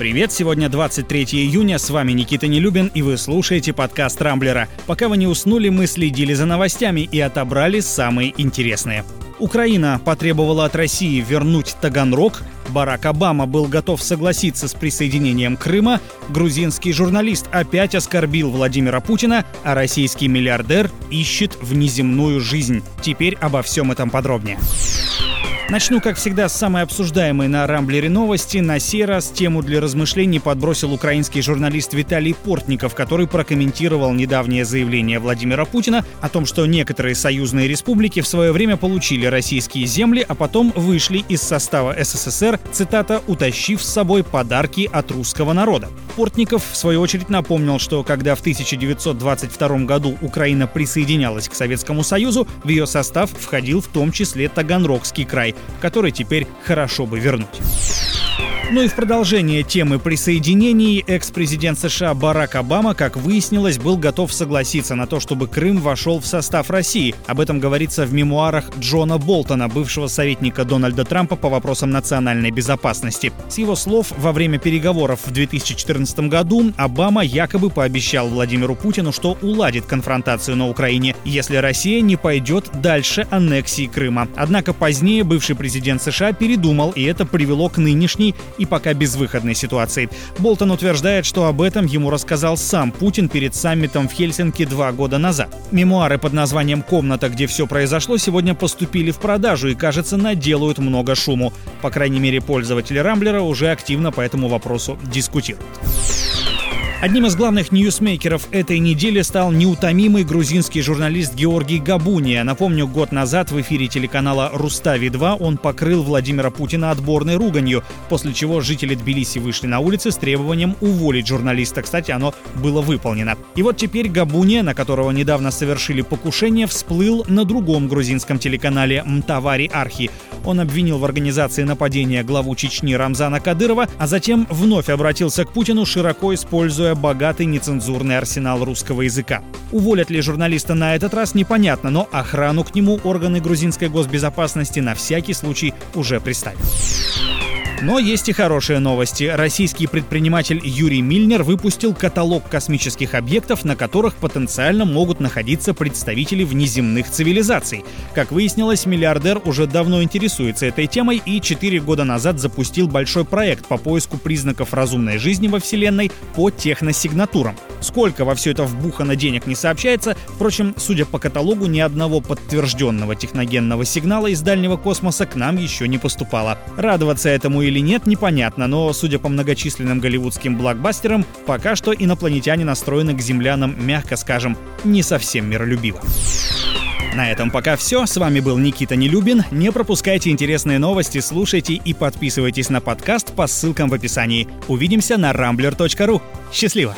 Привет, сегодня 23 июня, с вами Никита Нелюбин, и вы слушаете подкаст «Рамблера». Пока вы не уснули, мы следили за новостями и отобрали самые интересные. Украина потребовала от России вернуть Таганрог, Барак Обама был готов согласиться с присоединением Крыма, грузинский журналист опять оскорбил Владимира Путина, а российский миллиардер ищет внеземную жизнь. Теперь обо всем этом подробнее. Начну, как всегда, с самой обсуждаемой на Рамблере новости. На сей раз тему для размышлений подбросил украинский журналист Виталий Портников, который прокомментировал недавнее заявление Владимира Путина о том, что некоторые союзные республики в свое время получили российские земли, а потом вышли из состава СССР, цитата, «утащив с собой подарки от русского народа». Портников, в свою очередь, напомнил, что когда в 1922 году Украина присоединялась к Советскому Союзу, в ее состав входил в том числе Таганрогский край, который теперь хорошо бы вернуть. Ну и в продолжение темы присоединений экс-президент США Барак Обама, как выяснилось, был готов согласиться на то, чтобы Крым вошел в состав России. Об этом говорится в мемуарах Джона Болтона, бывшего советника Дональда Трампа по вопросам национальной безопасности. С его слов, во время переговоров в 2014 году Обама якобы пообещал Владимиру Путину, что уладит конфронтацию на Украине, если Россия не пойдет дальше аннексии Крыма. Однако позднее бывший президент США передумал, и это привело к нынешней и пока безвыходной ситуации. Болтон утверждает, что об этом ему рассказал сам Путин перед саммитом в Хельсинки два года назад. Мемуары под названием «Комната, где все произошло» сегодня поступили в продажу и, кажется, наделают много шуму. По крайней мере, пользователи Рамблера уже активно по этому вопросу дискутируют. Одним из главных ньюсмейкеров этой недели стал неутомимый грузинский журналист Георгий Габуния. Напомню, год назад в эфире телеканала «Рустави-2» он покрыл Владимира Путина отборной руганью, после чего жители Тбилиси вышли на улицы с требованием уволить журналиста. Кстати, оно было выполнено. И вот теперь Габуния, на которого недавно совершили покушение, всплыл на другом грузинском телеканале «Мтавари Архи». Он обвинил в организации нападения главу Чечни Рамзана Кадырова, а затем вновь обратился к Путину, широко используя богатый нецензурный арсенал русского языка. Уволят ли журналиста на этот раз, непонятно, но охрану к нему органы грузинской госбезопасности на всякий случай уже приставили. Но есть и хорошие новости. Российский предприниматель Юрий Мильнер выпустил каталог космических объектов, на которых потенциально могут находиться представители внеземных цивилизаций. Как выяснилось, миллиардер уже давно интересуется этой темой и 4 года назад запустил большой проект по поиску признаков разумной жизни во Вселенной по техносигнатурам. Сколько во все это вбухано денег не сообщается, впрочем, судя по каталогу, ни одного подтвержденного техногенного сигнала из дальнего космоса к нам еще не поступало. Радоваться этому или нет, непонятно, но, судя по многочисленным голливудским блокбастерам, пока что инопланетяне настроены к землянам, мягко скажем, не совсем миролюбиво. На этом пока все. С вами был Никита Нелюбин. Не пропускайте интересные новости, слушайте и подписывайтесь на подкаст по ссылкам в описании. Увидимся на rambler.ru. Счастливо!